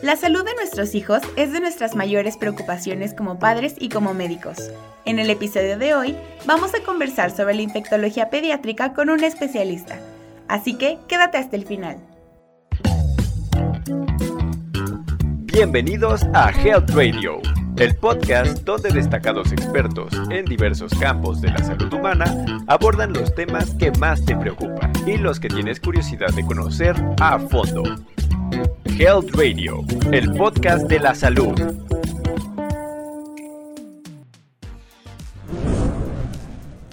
La salud de nuestros hijos es de nuestras mayores preocupaciones como padres y como médicos. En el episodio de hoy vamos a conversar sobre la infectología pediátrica con un especialista. Así que quédate hasta el final. Bienvenidos a Health Radio, el podcast donde destacados expertos en diversos campos de la salud humana abordan los temas que más te preocupan y los que tienes curiosidad de conocer a fondo. Health Radio, el podcast de la salud.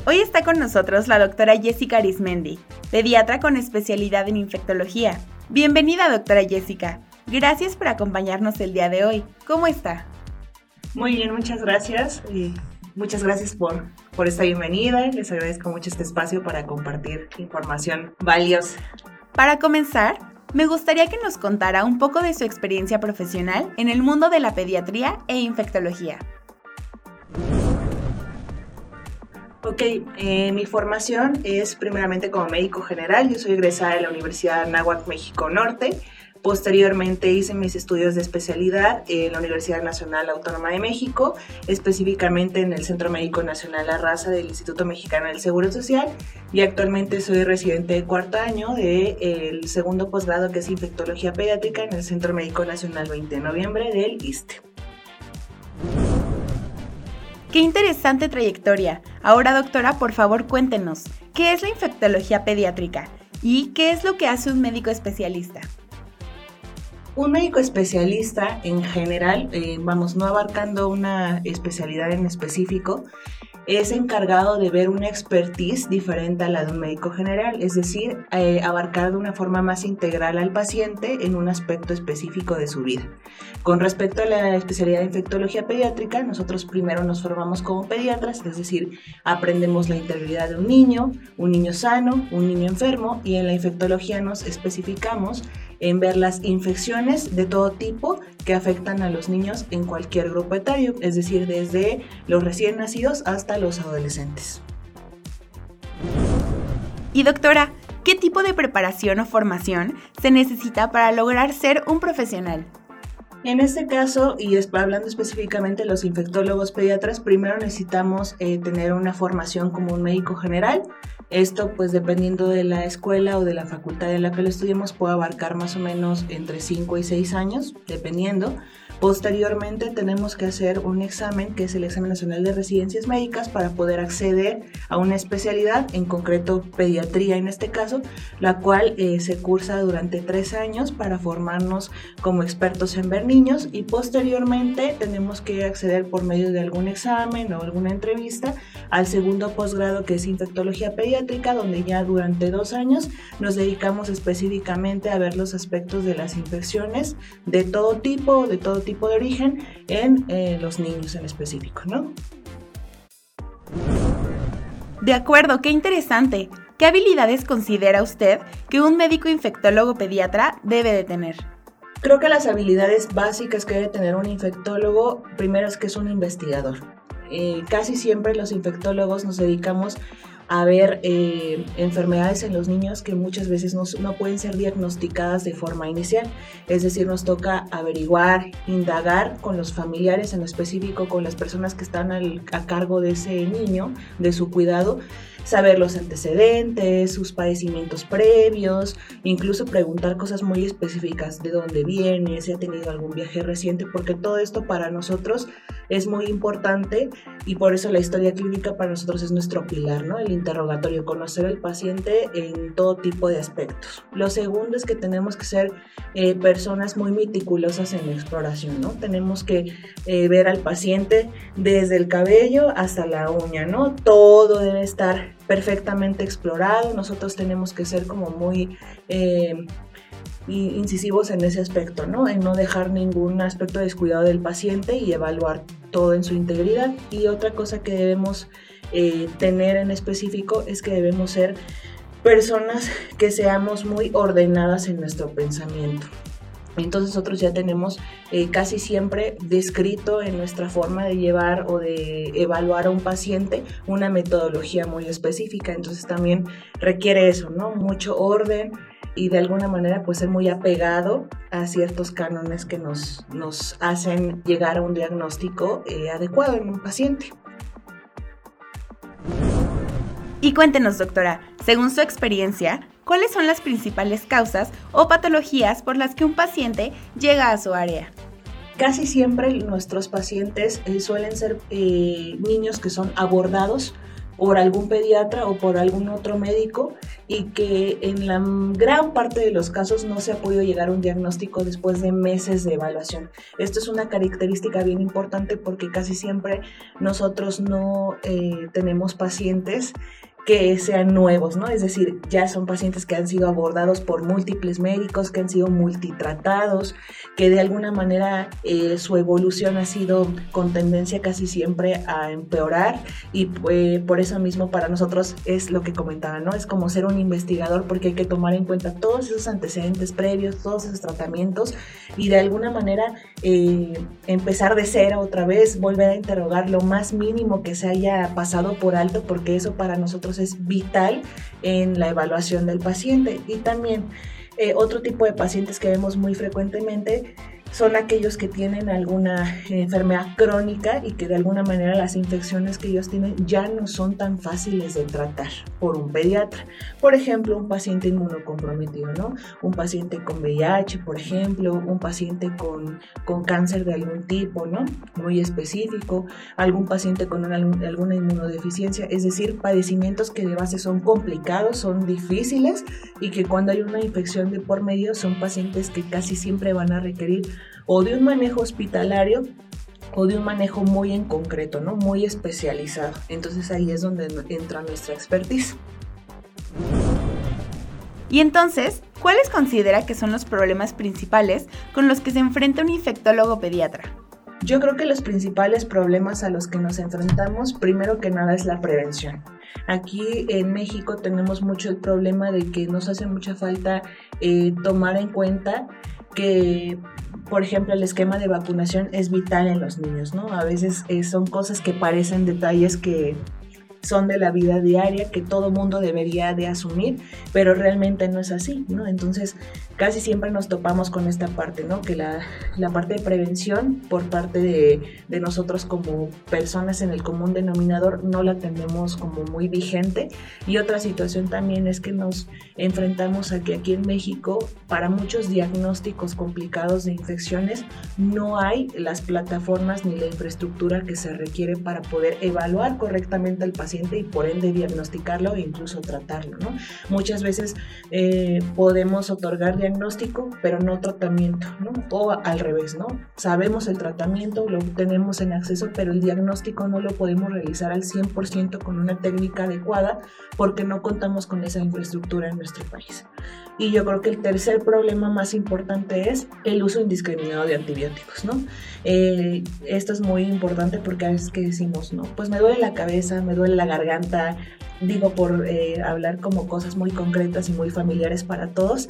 Hoy está con nosotros la doctora Jessica Arismendi, pediatra con especialidad en infectología. Bienvenida, doctora Jessica. Gracias por acompañarnos el día de hoy. ¿Cómo está? Muy bien, muchas gracias. Y muchas gracias por, por esta bienvenida. Les agradezco mucho este espacio para compartir información valiosa. Para comenzar, me gustaría que nos contara un poco de su experiencia profesional en el mundo de la pediatría e infectología. Ok, eh, mi formación es primeramente como médico general. Yo soy egresada de la Universidad Nahuatl México Norte. Posteriormente hice mis estudios de especialidad en la Universidad Nacional Autónoma de México, específicamente en el Centro Médico Nacional La del Instituto Mexicano del Seguro Social y actualmente soy residente de cuarto año del segundo posgrado que es Infectología Pediátrica en el Centro Médico Nacional 20 de noviembre del ISTE. Qué interesante trayectoria. Ahora, doctora, por favor cuéntenos, ¿qué es la infectología pediátrica? ¿Y qué es lo que hace un médico especialista? Un médico especialista en general, eh, vamos, no abarcando una especialidad en específico, es encargado de ver una expertise diferente a la de un médico general, es decir, eh, abarcar de una forma más integral al paciente en un aspecto específico de su vida. Con respecto a la especialidad de infectología pediátrica, nosotros primero nos formamos como pediatras, es decir, aprendemos la integridad de un niño, un niño sano, un niño enfermo, y en la infectología nos especificamos en ver las infecciones de todo tipo que afectan a los niños en cualquier grupo etario, es decir, desde los recién nacidos hasta los adolescentes. Y doctora, ¿qué tipo de preparación o formación se necesita para lograr ser un profesional? En este caso, y hablando específicamente de los infectólogos pediatras, primero necesitamos eh, tener una formación como un médico general. Esto, pues dependiendo de la escuela o de la facultad en la que lo estudiemos, puede abarcar más o menos entre 5 y 6 años, dependiendo. Posteriormente tenemos que hacer un examen que es el examen nacional de residencias médicas para poder acceder a una especialidad, en concreto pediatría en este caso, la cual eh, se cursa durante tres años para formarnos como expertos en ver niños y posteriormente tenemos que acceder por medio de algún examen o alguna entrevista al segundo posgrado que es infectología pediátrica donde ya durante dos años nos dedicamos específicamente a ver los aspectos de las infecciones de todo tipo, de todo tipo de origen en eh, los niños en específico, ¿no? De acuerdo, qué interesante. ¿Qué habilidades considera usted que un médico infectólogo pediatra debe de tener? Creo que las habilidades básicas que debe tener un infectólogo, primero es que es un investigador. Eh, casi siempre los infectólogos nos dedicamos a ver eh, enfermedades en los niños que muchas veces no, no, pueden ser diagnosticadas de forma inicial. Es decir, nos toca averiguar, indagar con los familiares, en específico con las personas que están a cargo de ese niño, de su cuidado, saber los antecedentes, sus padecimientos previos, incluso preguntar cosas muy específicas de dónde viene, si ha tenido algún viaje reciente, porque todo esto para nosotros es muy importante y por eso la historia clínica para nosotros es nuestro pilar, ¿no? El interrogatorio, conocer al paciente en todo tipo de aspectos. Lo segundo es que tenemos que ser eh, personas muy meticulosas en la exploración, ¿no? Tenemos que eh, ver al paciente desde el cabello hasta la uña, ¿no? Todo debe estar perfectamente explorado. Nosotros tenemos que ser como muy eh, incisivos en ese aspecto, ¿no? En no dejar ningún aspecto descuidado del paciente y evaluar todo en su integridad. Y otra cosa que debemos eh, tener en específico es que debemos ser personas que seamos muy ordenadas en nuestro pensamiento. Entonces nosotros ya tenemos eh, casi siempre descrito en nuestra forma de llevar o de evaluar a un paciente una metodología muy específica. Entonces también requiere eso, ¿no? Mucho orden y de alguna manera pues ser muy apegado a ciertos cánones que nos, nos hacen llegar a un diagnóstico eh, adecuado en un paciente. Y cuéntenos, doctora, según su experiencia, ¿cuáles son las principales causas o patologías por las que un paciente llega a su área? Casi siempre nuestros pacientes eh, suelen ser eh, niños que son abordados por algún pediatra o por algún otro médico y que en la gran parte de los casos no se ha podido llegar a un diagnóstico después de meses de evaluación. Esto es una característica bien importante porque casi siempre nosotros no eh, tenemos pacientes que sean nuevos, ¿no? Es decir, ya son pacientes que han sido abordados por múltiples médicos, que han sido multitratados, que de alguna manera eh, su evolución ha sido con tendencia casi siempre a empeorar y pues, por eso mismo para nosotros es lo que comentaba, ¿no? Es como ser un investigador porque hay que tomar en cuenta todos esos antecedentes previos, todos esos tratamientos y de alguna manera eh, empezar de cero otra vez, volver a interrogar lo más mínimo que se haya pasado por alto porque eso para nosotros es vital en la evaluación del paciente. Y también eh, otro tipo de pacientes que vemos muy frecuentemente son aquellos que tienen alguna enfermedad crónica y que de alguna manera las infecciones que ellos tienen ya no son tan fáciles de tratar por un pediatra. Por ejemplo, un paciente inmunocomprometido, ¿no? Un paciente con VIH, por ejemplo, un paciente con, con cáncer de algún tipo, ¿no? Muy específico, algún paciente con alguna inmunodeficiencia, es decir, padecimientos que de base son complicados, son difíciles y que cuando hay una infección de por medio son pacientes que casi siempre van a requerir o de un manejo hospitalario o de un manejo muy en concreto, ¿no? Muy especializado. Entonces ahí es donde entra nuestra expertise. Y entonces, ¿cuáles considera que son los problemas principales con los que se enfrenta un infectólogo pediatra? Yo creo que los principales problemas a los que nos enfrentamos, primero que nada, es la prevención. Aquí en México tenemos mucho el problema de que nos hace mucha falta eh, tomar en cuenta que por ejemplo, el esquema de vacunación es vital en los niños, ¿no? A veces eh, son cosas que parecen detalles que son de la vida diaria que todo mundo debería de asumir, pero realmente no es así, ¿no? Entonces, casi siempre nos topamos con esta parte, ¿no? Que la, la parte de prevención por parte de, de, nosotros como personas en el común denominador no la tenemos como muy vigente. Y otra situación también es que nos enfrentamos a que aquí en México, para muchos diagnósticos complicados de infecciones, no hay las plataformas ni la infraestructura que se requiere para poder evaluar correctamente al paciente y por ende diagnosticarlo e incluso tratarlo. ¿no? Muchas veces eh, podemos otorgar diagnóstico, pero no tratamiento, ¿no? o al revés, ¿no? sabemos el tratamiento, lo tenemos en acceso, pero el diagnóstico no lo podemos realizar al 100% con una técnica adecuada porque no contamos con esa infraestructura en nuestro país. Y yo creo que el tercer problema más importante es el uso indiscriminado de antibióticos, ¿no? Eh, esto es muy importante porque a veces que decimos, no, pues me duele la cabeza, me duele la garganta, digo por eh, hablar como cosas muy concretas y muy familiares para todos,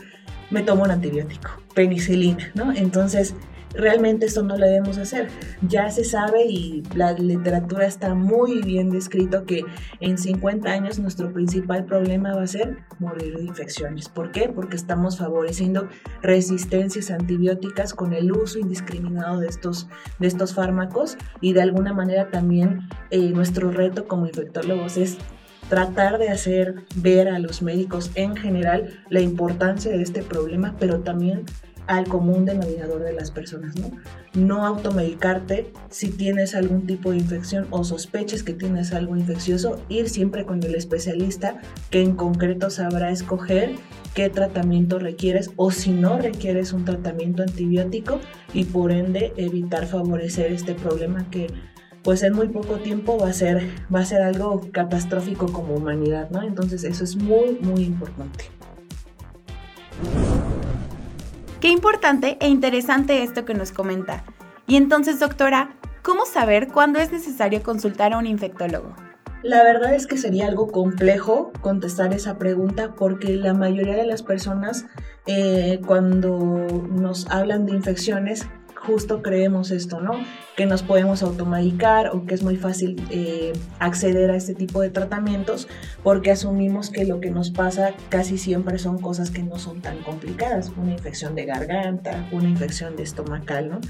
me tomo un antibiótico, penicilina, ¿no? Entonces, realmente esto no lo debemos hacer. Ya se sabe y la literatura está muy bien descrito que en 50 años nuestro principal problema va a ser morir de infecciones. ¿Por qué? Porque estamos favoreciendo resistencias antibióticas con el uso indiscriminado de estos, de estos fármacos y de alguna manera también eh, nuestro reto como infectólogos es tratar de hacer ver a los médicos en general la importancia de este problema, pero también al común denominador de las personas, ¿no? Automedicarte si tienes algún tipo de infección o sospeches que tienes algo infeccioso, ir siempre con el especialista que en concreto sabrá escoger qué tratamiento requieres o si no requieres un tratamiento antibiótico y por ende evitar favorecer este problema que pues en muy poco tiempo va a ser, va a ser algo catastrófico como humanidad, ¿no? Entonces eso es muy, muy importante. Qué importante e interesante esto que nos comenta. Y entonces, doctora, ¿cómo saber cuándo es necesario consultar a un infectólogo? La verdad es que sería algo complejo contestar esa pregunta porque la mayoría de las personas eh, cuando nos hablan de infecciones justo creemos esto, ¿no? Que nos podemos automedicar o que es muy fácil eh, acceder a este tipo de tratamientos porque asumimos que lo que nos pasa casi siempre son cosas que no son tan complicadas, una infección de garganta, una infección de estomacal, ¿no?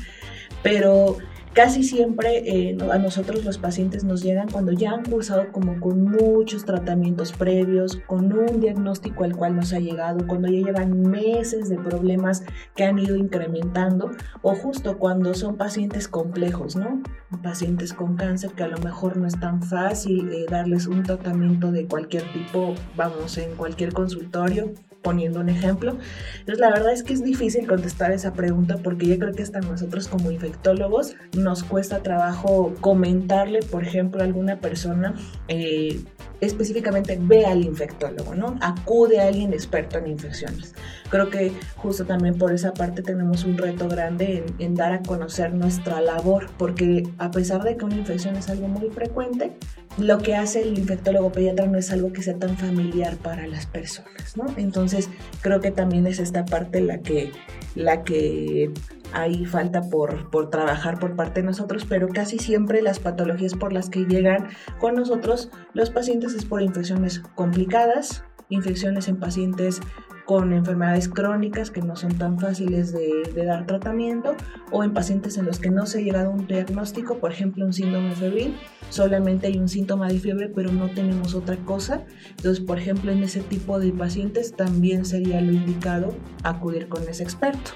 Pero Casi siempre eh, a nosotros los pacientes nos llegan cuando ya han cursado como con muchos tratamientos previos, con un diagnóstico al cual nos ha llegado, cuando ya llevan meses de problemas que han ido incrementando o justo cuando son pacientes complejos, ¿no? Pacientes con cáncer que a lo mejor no es tan fácil eh, darles un tratamiento de cualquier tipo, vamos, en cualquier consultorio poniendo un ejemplo. Entonces, la verdad es que es difícil contestar esa pregunta porque yo creo que hasta nosotros como infectólogos nos cuesta trabajo comentarle, por ejemplo, a alguna persona eh, específicamente ve al infectólogo, ¿no? Acude a alguien experto en infecciones. Creo que justo también por esa parte tenemos un reto grande en, dar a conocer nuestra labor, porque a pesar de que una infección es algo muy frecuente, lo que hace el infectólogo pediatra no es algo que sea tan familiar para las personas, ¿no? Entonces creo que también es esta parte la que, la que hay falta por, por trabajar por parte de nosotros, pero casi siempre las patologías por las que llegan con nosotros los pacientes es por infecciones complicadas, infecciones en pacientes con enfermedades crónicas que no son tan fáciles de, dar tratamiento o en pacientes en los que no se ha llegado a un diagnóstico, por ejemplo un síndrome febril, solamente hay un síntoma de fiebre pero no tenemos otra cosa. Entonces, por ejemplo, en ese tipo de pacientes también sería lo indicado acudir con ese experto.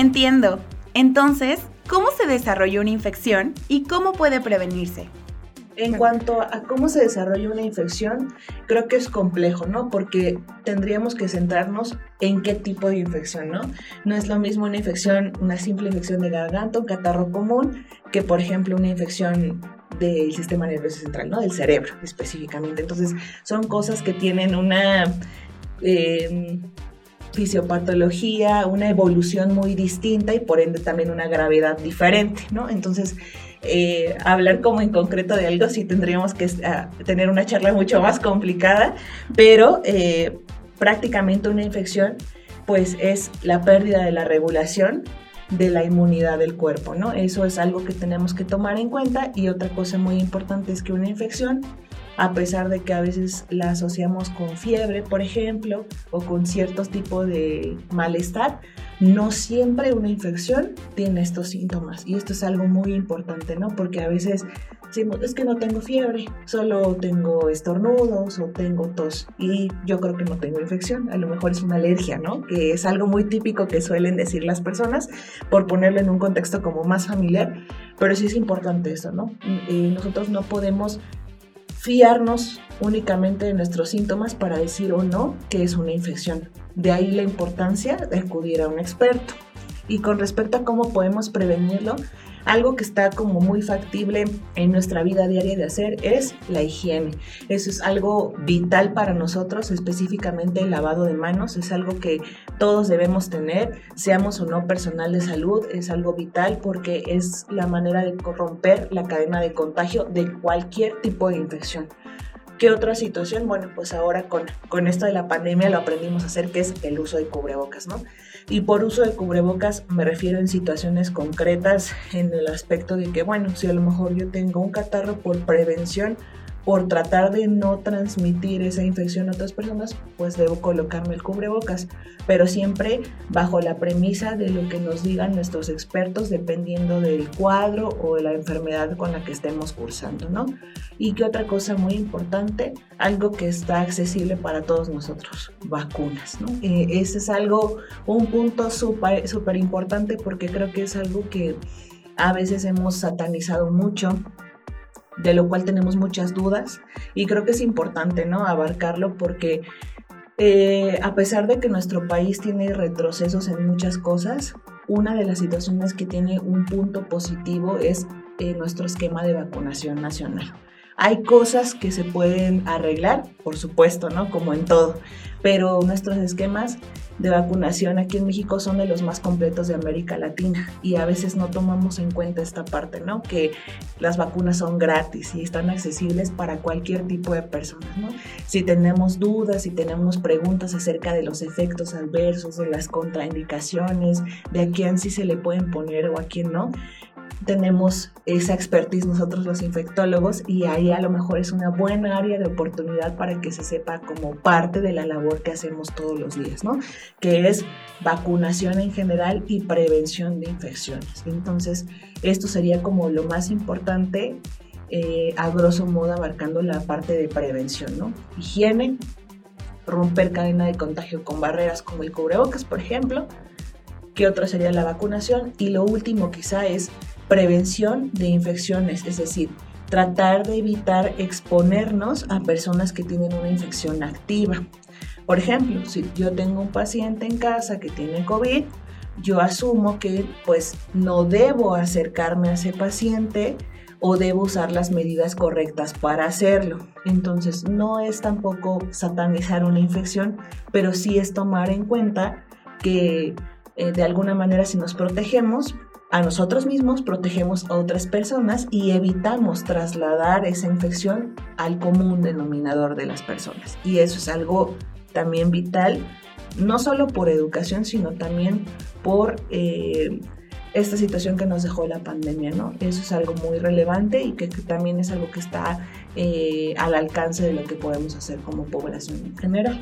Entiendo. Entonces, ¿cómo se desarrolla una infección y cómo puede prevenirse? En cuanto a cómo se desarrolla una infección, creo que es complejo, ¿no? Porque tendríamos que centrarnos en qué tipo de infección, ¿no? No es lo mismo una infección, una simple infección de garganta, un catarro común, que por ejemplo una infección del sistema nervioso central, ¿no? Del cerebro específicamente. Entonces, son cosas que tienen una... Eh, fisiopatología, una evolución muy distinta y por ende también una gravedad diferente, ¿no? Entonces, eh, hablar como en concreto de algo sí tendríamos que ah, tener una charla mucho más complicada, pero eh, prácticamente una infección pues es la pérdida de la regulación de la inmunidad del cuerpo, ¿no? Eso es algo que tenemos que tomar en cuenta y otra cosa muy importante es que una infección a pesar de que a veces la asociamos con fiebre, por ejemplo, o con ciertos tipos de malestar, no siempre una infección tiene estos síntomas. Y esto es algo muy importante, ¿no? Porque a veces decimos, es que no tengo fiebre, solo tengo estornudos o tengo tos. Y yo creo que no tengo infección, a lo mejor es una alergia, ¿no? Que es algo muy típico que suelen decir las personas, por ponerlo en un contexto como más familiar. Pero sí es importante eso, ¿no? Eh, nosotros no podemos fiarnos únicamente de nuestros síntomas para decir o no que es una infección. De ahí la importancia de acudir a un experto. Y con respecto a cómo podemos prevenirlo, algo que está como muy factible en nuestra vida diaria de hacer es la higiene. Eso es algo vital para nosotros, específicamente el lavado de manos. Es algo que todos debemos tener, seamos o no personal de salud. Es algo vital porque es la manera de corromper la cadena de contagio de cualquier tipo de infección. ¿Qué otra situación? Bueno, pues ahora con, con esto de la pandemia lo aprendimos a hacer, que es el uso de cubrebocas, ¿no? Y por uso de cubrebocas me refiero en situaciones concretas en el aspecto de que, bueno, si a lo mejor yo tengo un catarro por prevención, por tratar de no transmitir esa infección a otras personas, pues debo colocarme el cubrebocas, pero siempre bajo la premisa de lo que nos digan nuestros expertos dependiendo del cuadro o de la enfermedad con la que estemos cursando, ¿no? Y que otra cosa muy importante, algo que está accesible para todos nosotros, vacunas, ¿no? Eh, ese es algo, un punto súper súper importante porque creo que es algo que a veces hemos satanizado mucho de lo cual tenemos muchas dudas y creo que es importante ¿no? abarcarlo porque eh, a pesar de que nuestro país tiene retrocesos en muchas cosas, una de las situaciones que tiene un punto positivo es eh, nuestro esquema de vacunación nacional. Hay cosas que se pueden arreglar, por supuesto, ¿no? Como en todo, pero nuestros esquemas de vacunación aquí en México son de los más completos de América Latina y a veces no tomamos en cuenta esta parte, ¿no? Que las vacunas son gratis y están accesibles para cualquier tipo de personas, ¿no? Si tenemos dudas, si tenemos preguntas acerca de los efectos adversos, de las contraindicaciones, de a quién sí se le pueden poner o a quién no, tenemos esa expertise nosotros los infectólogos y ahí a lo mejor es una buena área de oportunidad para que se sepa como parte de la labor que hacemos todos los días, ¿no? Que es vacunación en general y prevención de infecciones. Entonces, esto sería como lo más importante eh, a grosso modo abarcando la parte de prevención, ¿no? Higiene, romper cadena de contagio con barreras como el cubrebocas, por ejemplo. ¿Qué otra sería la vacunación? Y lo último quizá es prevención de infecciones, es decir, tratar de evitar exponernos a personas que tienen una infección activa. Por ejemplo, si yo tengo un paciente en casa que tiene COVID, yo asumo que pues no debo acercarme a ese paciente o debo usar las medidas correctas para hacerlo. Entonces no es tampoco satanizar una infección, pero sí es tomar en cuenta que eh, de alguna manera si nos protegemos, a nosotros mismos, protegemos a otras personas y evitamos trasladar esa infección al común denominador de las personas. Y eso es algo también vital, no solo por educación, sino también por eh, esta situación que nos dejó la pandemia, ¿no? Eso es algo muy relevante y que, también es algo que está eh, al alcance de lo que podemos hacer como población en general.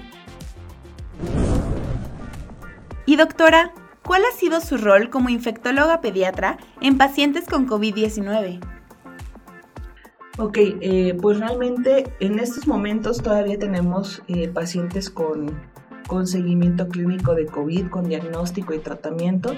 Y doctora, ¿Cuál ha sido su rol como infectóloga pediatra en pacientes con COVID-19? Ok, eh, pues realmente en estos momentos todavía tenemos eh, pacientes con, con seguimiento clínico de COVID, con diagnóstico y tratamiento.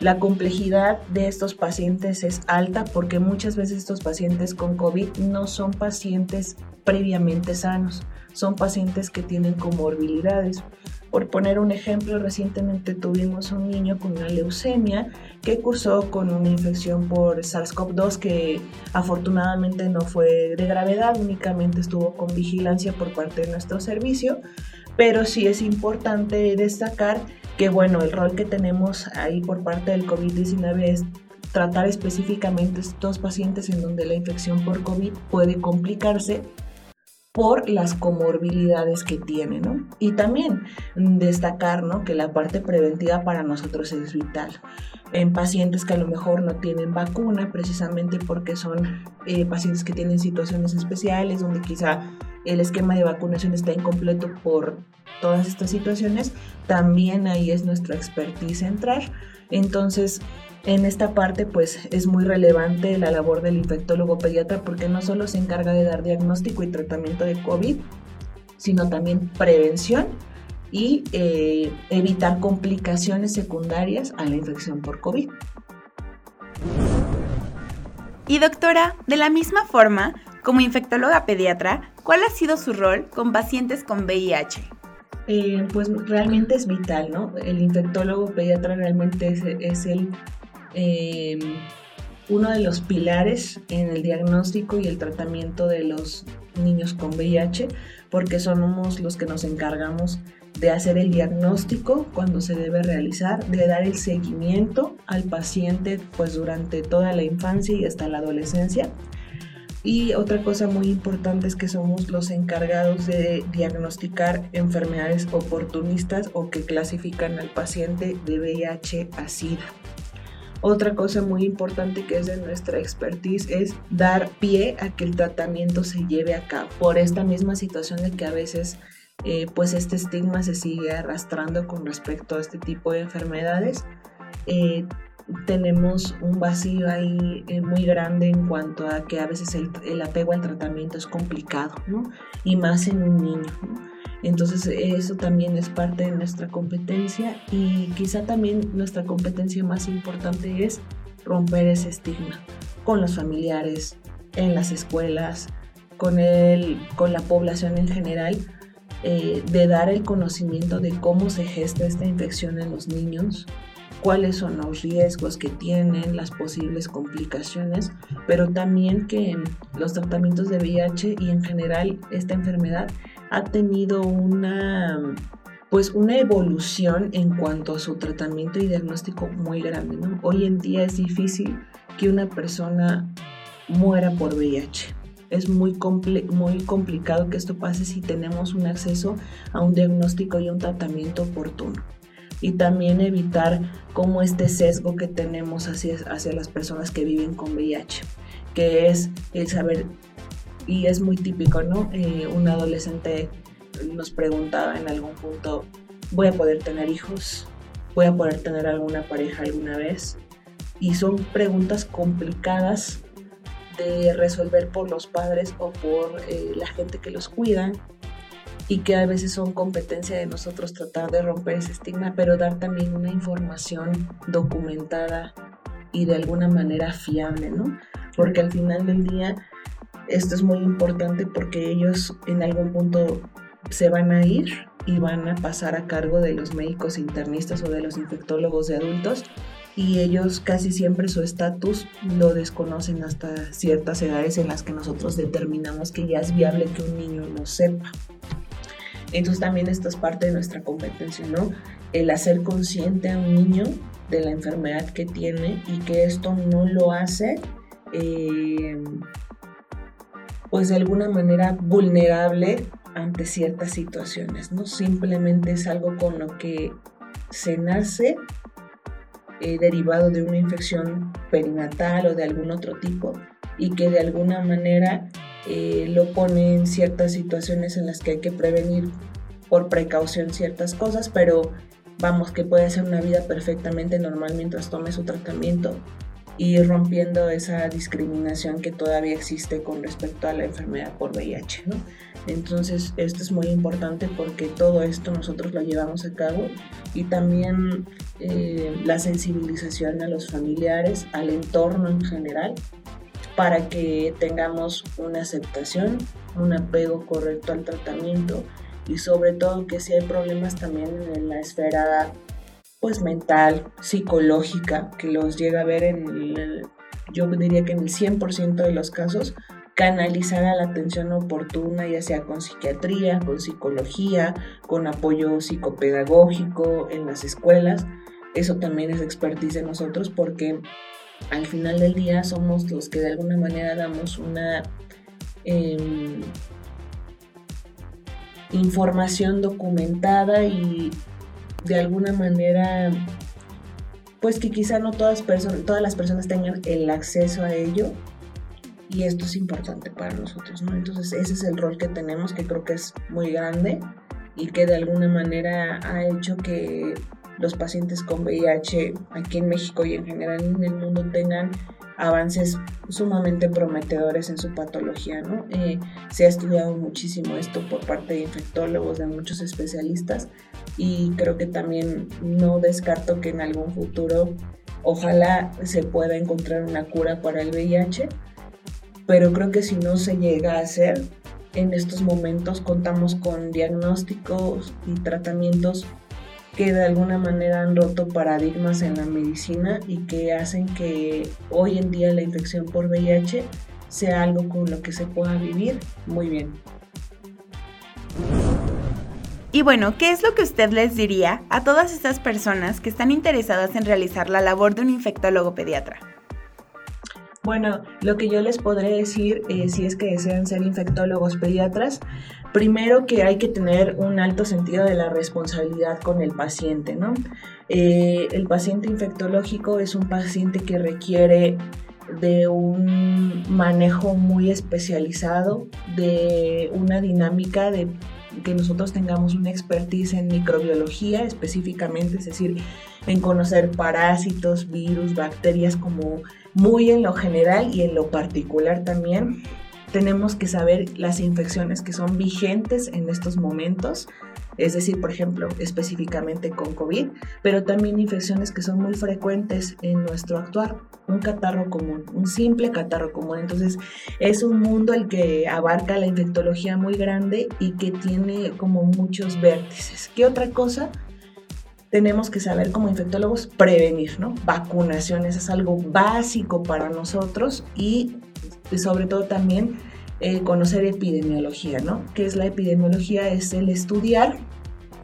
La complejidad de estos pacientes es alta porque muchas veces estos pacientes con COVID no son pacientes previamente sanos, son pacientes que tienen comorbilidades. Por poner un ejemplo, recientemente tuvimos un niño con una leucemia que cursó con una infección por SARS-CoV-2 que afortunadamente no fue de gravedad, únicamente estuvo con vigilancia por parte de nuestro servicio, pero sí es importante destacar que bueno, el rol que tenemos ahí por parte del COVID-19 es tratar específicamente estos pacientes en donde la infección por COVID puede complicarse por las comorbilidades que tiene, ¿no? Y también destacar, ¿no? Que la parte preventiva para nosotros es vital. En pacientes que a lo mejor no tienen vacuna, precisamente porque son eh, pacientes que tienen situaciones especiales, donde quizá el esquema de vacunación está incompleto por todas estas situaciones, también ahí es nuestra expertise entrar. Entonces, en esta parte, pues es muy relevante la labor del infectólogo pediatra porque no solo se encarga de dar diagnóstico y tratamiento de COVID, sino también prevención y eh, evitar complicaciones secundarias a la infección por COVID. Y doctora, de la misma forma, como infectóloga pediatra, ¿cuál ha sido su rol con pacientes con VIH? Eh, pues realmente es vital, ¿no? El infectólogo pediatra realmente es el eh, uno de los pilares en el diagnóstico y el tratamiento de los niños con VIH, porque somos los que nos encargamos de hacer el diagnóstico cuando se debe realizar, de dar el seguimiento al paciente pues durante toda la infancia y hasta la adolescencia. Y otra cosa muy importante es que somos los encargados de diagnosticar enfermedades oportunistas o que clasifican al paciente de VIH a SIDA. Otra cosa muy importante que es de nuestra expertise es dar pie a que el tratamiento se lleve a cabo. Por esta misma situación de que a veces eh, pues este estigma se sigue arrastrando con respecto a este tipo de enfermedades. Eh, tenemos un vacío ahí eh, muy grande en cuanto a que a veces el, el apego al tratamiento es complicado, ¿no? Y más en un niño, ¿no? Entonces eso también es parte de nuestra competencia y quizá también nuestra competencia más importante es romper ese estigma con los familiares, en las escuelas, con, el, con la población en general, eh, de dar el conocimiento de cómo se gesta esta infección en los niños, cuáles son los riesgos que tienen, las posibles complicaciones, pero también que los tratamientos de VIH y en general esta enfermedad ha tenido una pues una evolución en cuanto a su tratamiento y diagnóstico muy grande. Hoy en día es difícil que una persona muera por VIH. Es muy, muy complicado que esto pase si tenemos un acceso a un diagnóstico y un tratamiento oportuno. Y también evitar como este sesgo que tenemos hacia, hacia las personas que viven con VIH, que es el saber, y es muy típico, ¿no? Eh, un adolescente nos preguntaba en algún punto, ¿voy a poder tener hijos? ¿Voy a poder tener alguna pareja alguna vez? Y son preguntas complicadas de resolver por los padres o por eh, la gente que los cuida y que a veces son competencia de nosotros tratar de romper ese estigma, pero dar también una información documentada y de alguna manera fiable, ¿no? Porque al final del día esto es muy importante porque ellos en algún punto se van a ir y van a pasar a cargo de los médicos internistas o de los infectólogos de adultos y ellos casi siempre su estatus lo desconocen hasta ciertas edades en las que nosotros determinamos que ya es viable que un niño lo sepa. Entonces también esto es parte de nuestra competencia, ¿no? El hacer consciente a un niño de la enfermedad que tiene y que esto no lo hace, eh, pues de alguna manera vulnerable ante ciertas situaciones, ¿no? Simplemente es algo con lo que se nace eh, derivado de una infección perinatal o de algún otro tipo y que de alguna manera eh, lo pone en ciertas situaciones en las que hay que prevenir por precaución ciertas cosas, pero vamos que puede ser una vida perfectamente normal mientras tome su tratamiento y rompiendo esa discriminación que todavía existe con respecto a la enfermedad por VIH. ¿no? Entonces, esto es muy importante porque todo esto nosotros lo llevamos a cabo y también eh, la sensibilización a los familiares, al entorno en general, para que tengamos una aceptación, un apego correcto al tratamiento y sobre todo que si hay problemas también en la esfera pues mental, psicológica, que los llega a ver en el, yo diría que en el 100% de los casos, canalizar la atención oportuna, ya sea con psiquiatría, con psicología, con apoyo psicopedagógico en las escuelas. Eso también es expertise de nosotros porque al final del día somos los que de alguna manera damos una em, información documentada y de alguna manera, pues que quizá no todas, todas las personas tengan el acceso a ello. Y esto es importante para nosotros, ¿no? Entonces ese es el rol que tenemos, que creo que es muy grande y que de alguna manera ha hecho que los pacientes con VIH aquí en México y en general en el mundo tengan avances sumamente prometedores en su patología. ¿no? Eh, se ha estudiado muchísimo esto por parte de infectólogos, de muchos especialistas y creo que también no descarto que en algún futuro ojalá se pueda encontrar una cura para el VIH, pero creo que si no se llega a hacer, en estos momentos contamos con diagnósticos y tratamientos que de alguna manera han roto paradigmas en la medicina y que hacen que hoy en día la infección por VIH sea algo con lo que se pueda vivir muy bien. Y bueno, ¿qué es lo que usted les diría a todas estas personas que están interesadas en realizar la labor de un infectólogo pediatra? Bueno, lo que yo les podré decir, eh, si es que desean ser infectólogos pediatras, primero que hay que tener un alto sentido de la responsabilidad con el paciente, ¿no? Eh, el paciente infectológico es un paciente que requiere de un manejo muy especializado, de una dinámica de que nosotros tengamos una expertise en microbiología específicamente, es decir, en conocer parásitos, virus, bacterias como muy en lo general y en lo particular también tenemos que saber las infecciones que son vigentes en estos momentos, es decir, por ejemplo, específicamente con COVID, pero también infecciones que son muy frecuentes en nuestro actuar, un catarro común, un simple catarro común. Entonces, es un mundo el que abarca la infectología muy grande y que tiene como muchos vértices. ¿Qué otra cosa? Tenemos que saber como infectólogos prevenir, ¿no? Vacunaciones es algo básico para nosotros y sobre todo también eh, conocer epidemiología, ¿no? ¿Qué es la epidemiología? Es el estudiar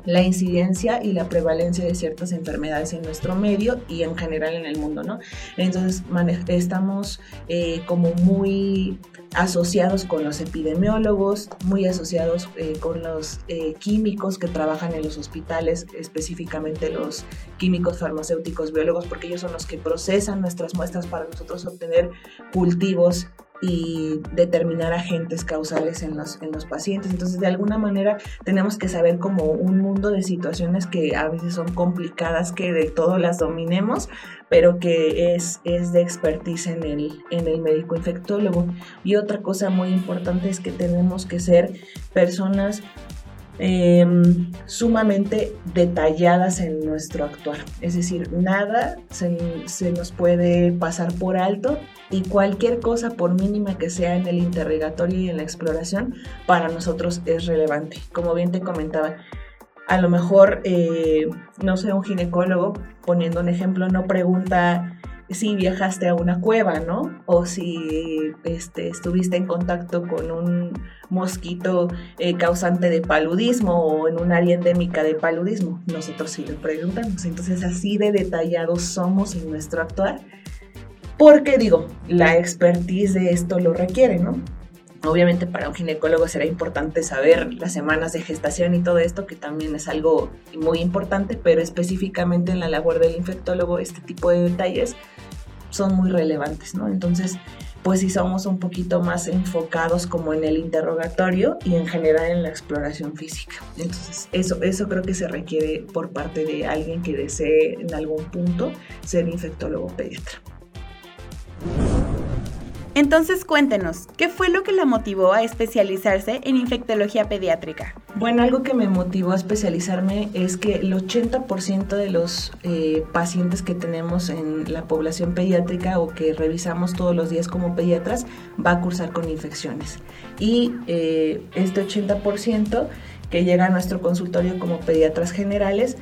la incidencia y la prevalencia de ciertas enfermedades en nuestro medio y en general en el mundo, ¿no? Entonces estamos eh, como muy asociados con los epidemiólogos, muy asociados eh, con los eh, químicos que trabajan en los hospitales, específicamente los químicos farmacéuticos biólogos, porque ellos son los que procesan nuestras muestras para nosotros obtener cultivos y determinar agentes causales en los, en los pacientes. Entonces, de alguna manera, tenemos que saber como un mundo de situaciones que a veces son complicadas, que de todo las dominemos, pero que es, es de expertise en el, en el médico infectólogo. Y otra cosa muy importante es que tenemos que ser personas Em, sumamente detalladas en nuestro actuar. Es decir, nada se, nos puede pasar por alto y cualquier cosa, por mínima que sea en el interrogatorio y en la exploración, para nosotros es relevante. Como bien te comentaba, a lo mejor, eh, no sé, un ginecólogo, poniendo un ejemplo, no pregunta si viajaste a una cueva, ¿no? O si este, estuviste en contacto con un mosquito eh, causante de paludismo o en un área endémica de paludismo. Nosotros sí lo preguntamos. Entonces así de detallados somos en nuestro actuar. Porque digo, la expertise de esto lo requiere, ¿no? Obviamente para un ginecólogo será importante saber las semanas de gestación y todo esto, que también es algo muy importante, pero específicamente en la labor del infectólogo este tipo de detalles son muy relevantes, ¿no? Entonces, pues sí somos un poquito más enfocados como en el interrogatorio y en general en la exploración física. Entonces, eso, eso creo que se requiere por parte de alguien que desee en algún punto ser infectólogo pediatra. Entonces cuéntenos, ¿qué fue lo que la motivó a especializarse en infectología pediátrica? Bueno, algo que me motivó a especializarme es que el 80% de los eh, pacientes que tenemos en la población pediátrica o que revisamos todos los días como pediatras va a cursar con infecciones. Y eh, este 80% que llega a nuestro consultorio como pediatras generales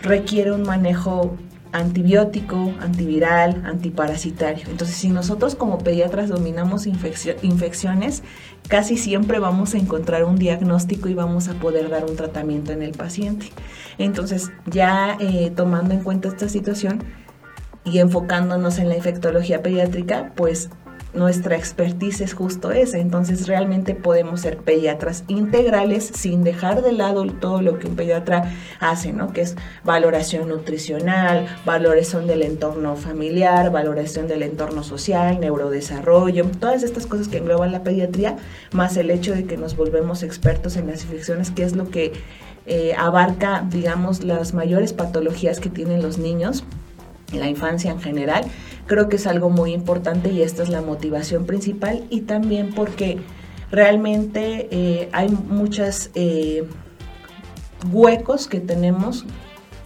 requiere un manejo antibiótico, antiviral, antiparasitario. Entonces, si nosotros como pediatras dominamos infecciones, casi siempre vamos a encontrar un diagnóstico y vamos a poder dar un tratamiento en el paciente. Entonces, ya eh, tomando en cuenta esta situación y enfocándonos en la infectología pediátrica, pues nuestra expertise es justo esa. Entonces realmente podemos ser pediatras integrales sin dejar de lado todo lo que un pediatra hace, ¿no? Que es valoración nutricional, valoración del entorno familiar, valoración del entorno social, neurodesarrollo, todas estas cosas que engloban la pediatría, más el hecho de que nos volvemos expertos en las infecciones, que es lo que eh, abarca, digamos, las mayores patologías que tienen los niños la infancia en general, creo que es algo muy importante y esta es la motivación principal y también porque realmente eh, hay muchos eh, huecos que tenemos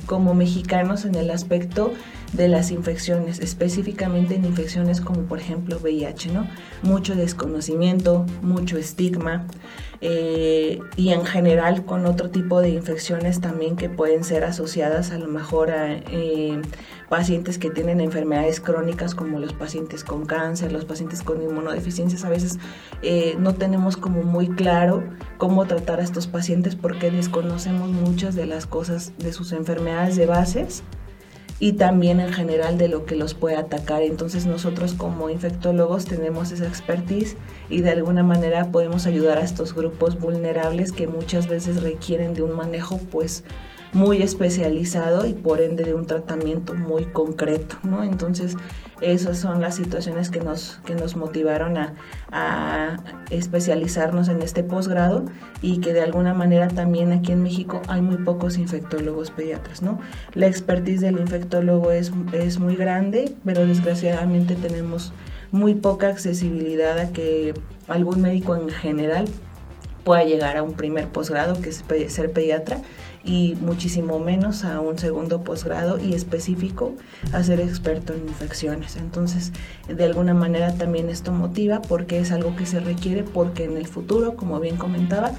como mexicanos en el aspecto de las infecciones, específicamente en infecciones como por ejemplo VIH, ¿no? Mucho desconocimiento, mucho estigma eh, y en general con otro tipo de infecciones también que pueden ser asociadas a lo mejor a eh, pacientes que tienen enfermedades crónicas como los pacientes con cáncer, los pacientes con inmunodeficiencias. A veces eh, no tenemos como muy claro cómo tratar a estos pacientes porque desconocemos muchas de las cosas de sus enfermedades de bases y también en general de lo que los puede atacar. Entonces nosotros como infectólogos tenemos esa expertise y de alguna manera podemos ayudar a estos grupos vulnerables que muchas veces requieren de un manejo pues muy especializado y por ende de un tratamiento muy concreto, ¿no? Entonces, esas son las situaciones que nos, que nos motivaron a, a especializarnos en este posgrado y que de alguna manera también aquí en México hay muy pocos infectólogos pediatras, ¿no? La expertise del infectólogo es, es muy grande, pero desgraciadamente tenemos muy poca accesibilidad a que algún médico en general pueda llegar a un primer posgrado, que es ser pediatra, y muchísimo menos a un segundo posgrado y específico a ser experto en infecciones. Entonces, de alguna manera también esto motiva porque es algo que se requiere porque en el futuro, como bien comentaba,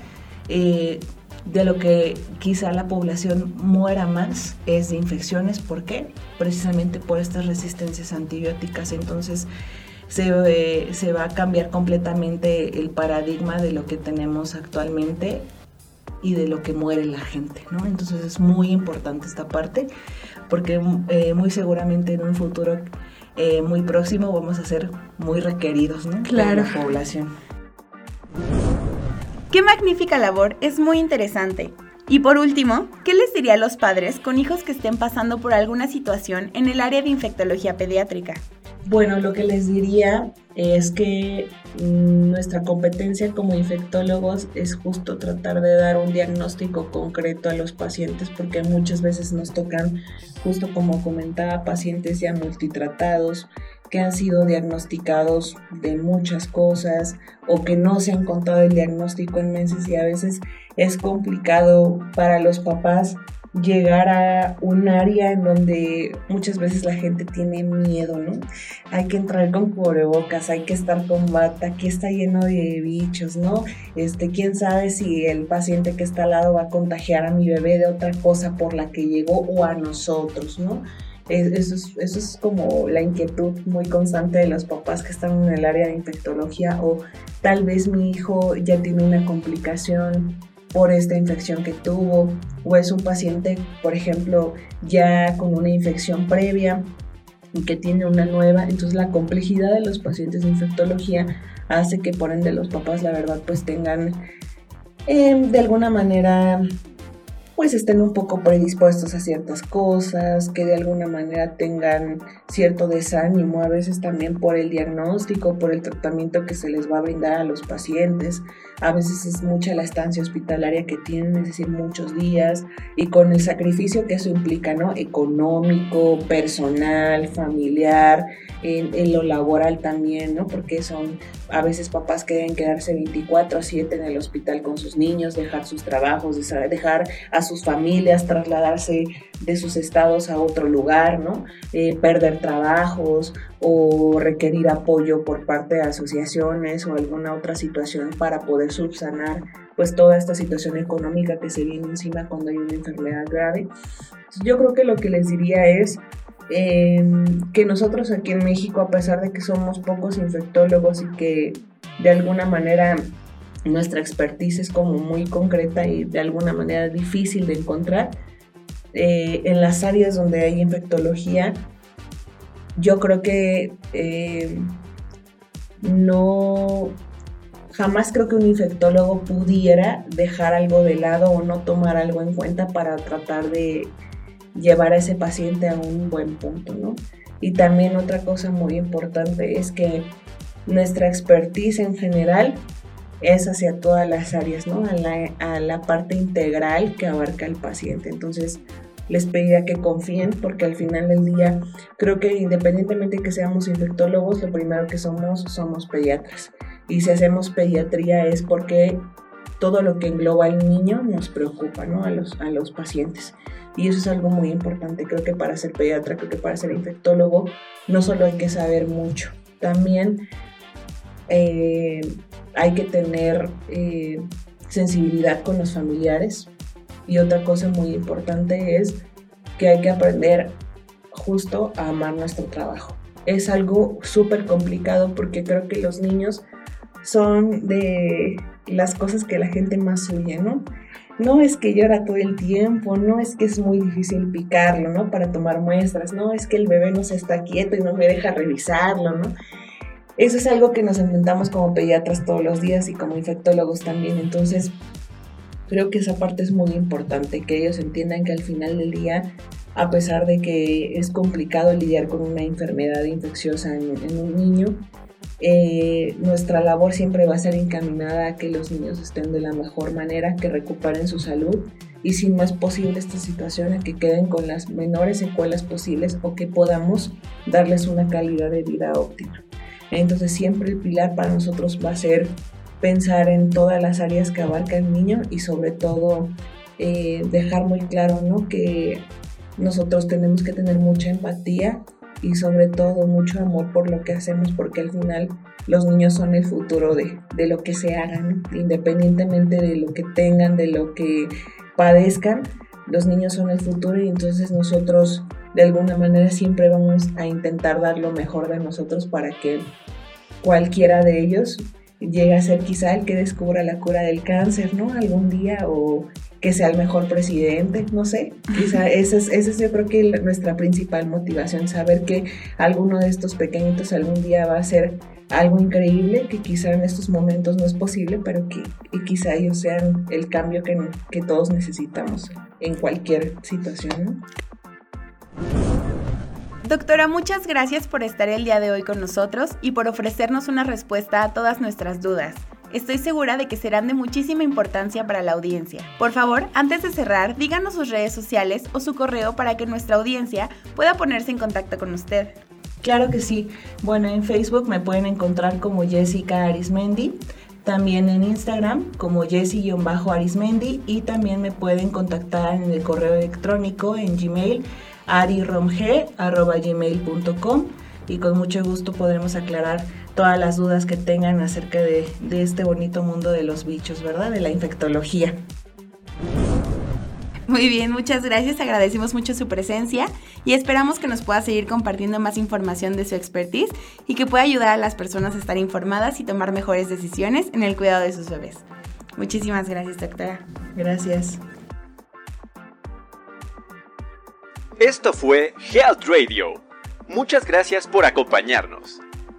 eh, de lo que quizá la población muera más es de infecciones. ¿Por qué? Precisamente por estas resistencias antibióticas. Entonces, se, va a cambiar completamente el paradigma de lo que tenemos actualmente y de lo que muere la gente, ¿no? Entonces es muy importante esta parte porque eh, muy seguramente en un futuro eh, muy próximo vamos a ser muy requeridos, ¿no? Claro. la población. Qué magnífica labor, es muy interesante. Y por último, ¿qué les diría a los padres con hijos que estén pasando por alguna situación en el área de infectología pediátrica? Bueno, lo que les diría es que mm, nuestra competencia como infectólogos es justo tratar de dar un diagnóstico concreto a los pacientes porque muchas veces nos tocan, justo como comentaba, pacientes ya multitratados que han sido diagnosticados de muchas cosas o que no se han contado el diagnóstico en meses y a veces es complicado para los papás llegar a un área en donde muchas veces la gente tiene miedo, ¿no? Hay que entrar con cubrebocas, hay que estar con bata, aquí está lleno de bichos, ¿no? Este, quién sabe si el paciente que está al lado va a contagiar a mi bebé de otra cosa por la que llegó o a nosotros, ¿no? Es, eso es como la inquietud muy constante de los papás que están en el área de infectología o tal vez mi hijo ya tiene una complicación por esta infección que tuvo o es un paciente, por ejemplo, ya con una infección previa y que tiene una nueva. Entonces la complejidad de los pacientes de infectología hace que por ende los papás, la verdad, pues tengan eh, de alguna manera pues estén un poco predispuestos a ciertas cosas, que de alguna manera tengan cierto desánimo, a veces también por el diagnóstico, por el tratamiento que se les va a brindar a los pacientes. A veces es mucha la estancia hospitalaria que tienen, es decir, muchos días, y con el sacrificio que eso implica, ¿no? Económico, personal, familiar, en, lo laboral también, ¿no? Porque son a veces papás que deben quedarse 24 a 7 en el hospital con sus niños, dejar sus trabajos, dejar a sus familias, trasladarse de sus estados a otro lugar, ¿no? Eh, perder trabajos o requerir apoyo por parte de asociaciones o alguna otra situación para poder subsanar pues toda esta situación económica que se viene encima cuando hay una enfermedad grave. Yo creo que lo que les diría es Em, que nosotros aquí en México, a pesar de que somos pocos infectólogos y que de alguna manera nuestra expertise es como muy concreta y de alguna manera difícil de encontrar, eh, en las áreas donde hay infectología, yo creo que em, no, jamás creo que un infectólogo pudiera dejar algo de lado o no tomar algo en cuenta para tratar de llevar a ese paciente a un buen punto, ¿no? Y también otra cosa muy importante es que nuestra expertise en general es hacia todas las áreas, ¿no? A la, parte integral que abarca el paciente. Entonces, les pediría que confíen porque al final del día creo que independientemente que seamos infectólogos, lo primero que somos somos pediatras. Y si hacemos pediatría es porque todo lo que engloba al niño nos preocupa, ¿no? A los, a los pacientes. Y eso es algo muy importante. Creo que para ser pediatra, creo que para ser infectólogo, no solo hay que saber mucho, también eh, hay que tener eh, sensibilidad con los familiares. Y otra cosa muy importante es que hay que aprender justo a amar nuestro trabajo. Es algo súper complicado porque creo que los niños son de las cosas que la gente más huye, ¿no? No es que llora todo el tiempo, no es que es muy difícil picarlo, ¿no? Para tomar muestras, no es que el bebé no se está quieto y no me deja revisarlo, ¿no? Eso es algo que nos enfrentamos como pediatras todos los días y como infectólogos también. Entonces, creo que esa parte es muy importante, que ellos entiendan que al final del día, a pesar de que es complicado lidiar con una enfermedad infecciosa en, en un niño, eh, nuestra labor siempre va a ser encaminada a que los niños estén de la mejor manera, que recuperen su salud y si no es posible esta situación, a que queden con las menores secuelas posibles o que podamos darles una calidad de vida óptima. Entonces siempre el pilar para nosotros va a ser pensar en todas las áreas que abarca el niño y sobre todo eh, dejar muy claro ¿no? que nosotros tenemos que tener mucha empatía y sobre todo mucho amor por lo que hacemos porque al final los niños son el futuro de, lo que se hagan, independientemente de lo que tengan, de lo que padezcan, los niños son el futuro y entonces nosotros de alguna manera siempre vamos a intentar dar lo mejor de nosotros para que cualquiera de ellos llegue a ser quizá el que descubra la cura del cáncer, ¿no? Algún día o que sea el mejor presidente, no sé. Quizá esa es, esa es yo creo que nuestra principal motivación, saber que alguno de estos pequeñitos algún día va a ser algo increíble, que quizá en estos momentos no es posible, pero que quizá ellos sean el cambio que, que todos necesitamos en cualquier situación. Doctora, muchas gracias por estar el día de hoy con nosotros y por ofrecernos una respuesta a todas nuestras dudas. Estoy segura de que serán de muchísima importancia para la audiencia. Por favor, antes de cerrar, díganos sus redes sociales o su correo para que nuestra audiencia pueda ponerse en contacto con usted. Claro que sí. Bueno, en Facebook me pueden encontrar como Jessica Arismendi. También en Instagram como Jessie-Arismendi y también me pueden contactar en el correo electrónico en Gmail ariromg.gmail.com y con mucho gusto podremos aclarar todas las dudas que tengan acerca de, de este bonito mundo de los bichos, ¿verdad? De la infectología. Muy bien, muchas gracias, agradecemos mucho su presencia y esperamos que nos pueda seguir compartiendo más información de su expertise y que pueda ayudar a las personas a estar informadas y tomar mejores decisiones en el cuidado de sus bebés. Muchísimas gracias, doctora. Gracias. Esto fue Health Radio. Muchas gracias por acompañarnos.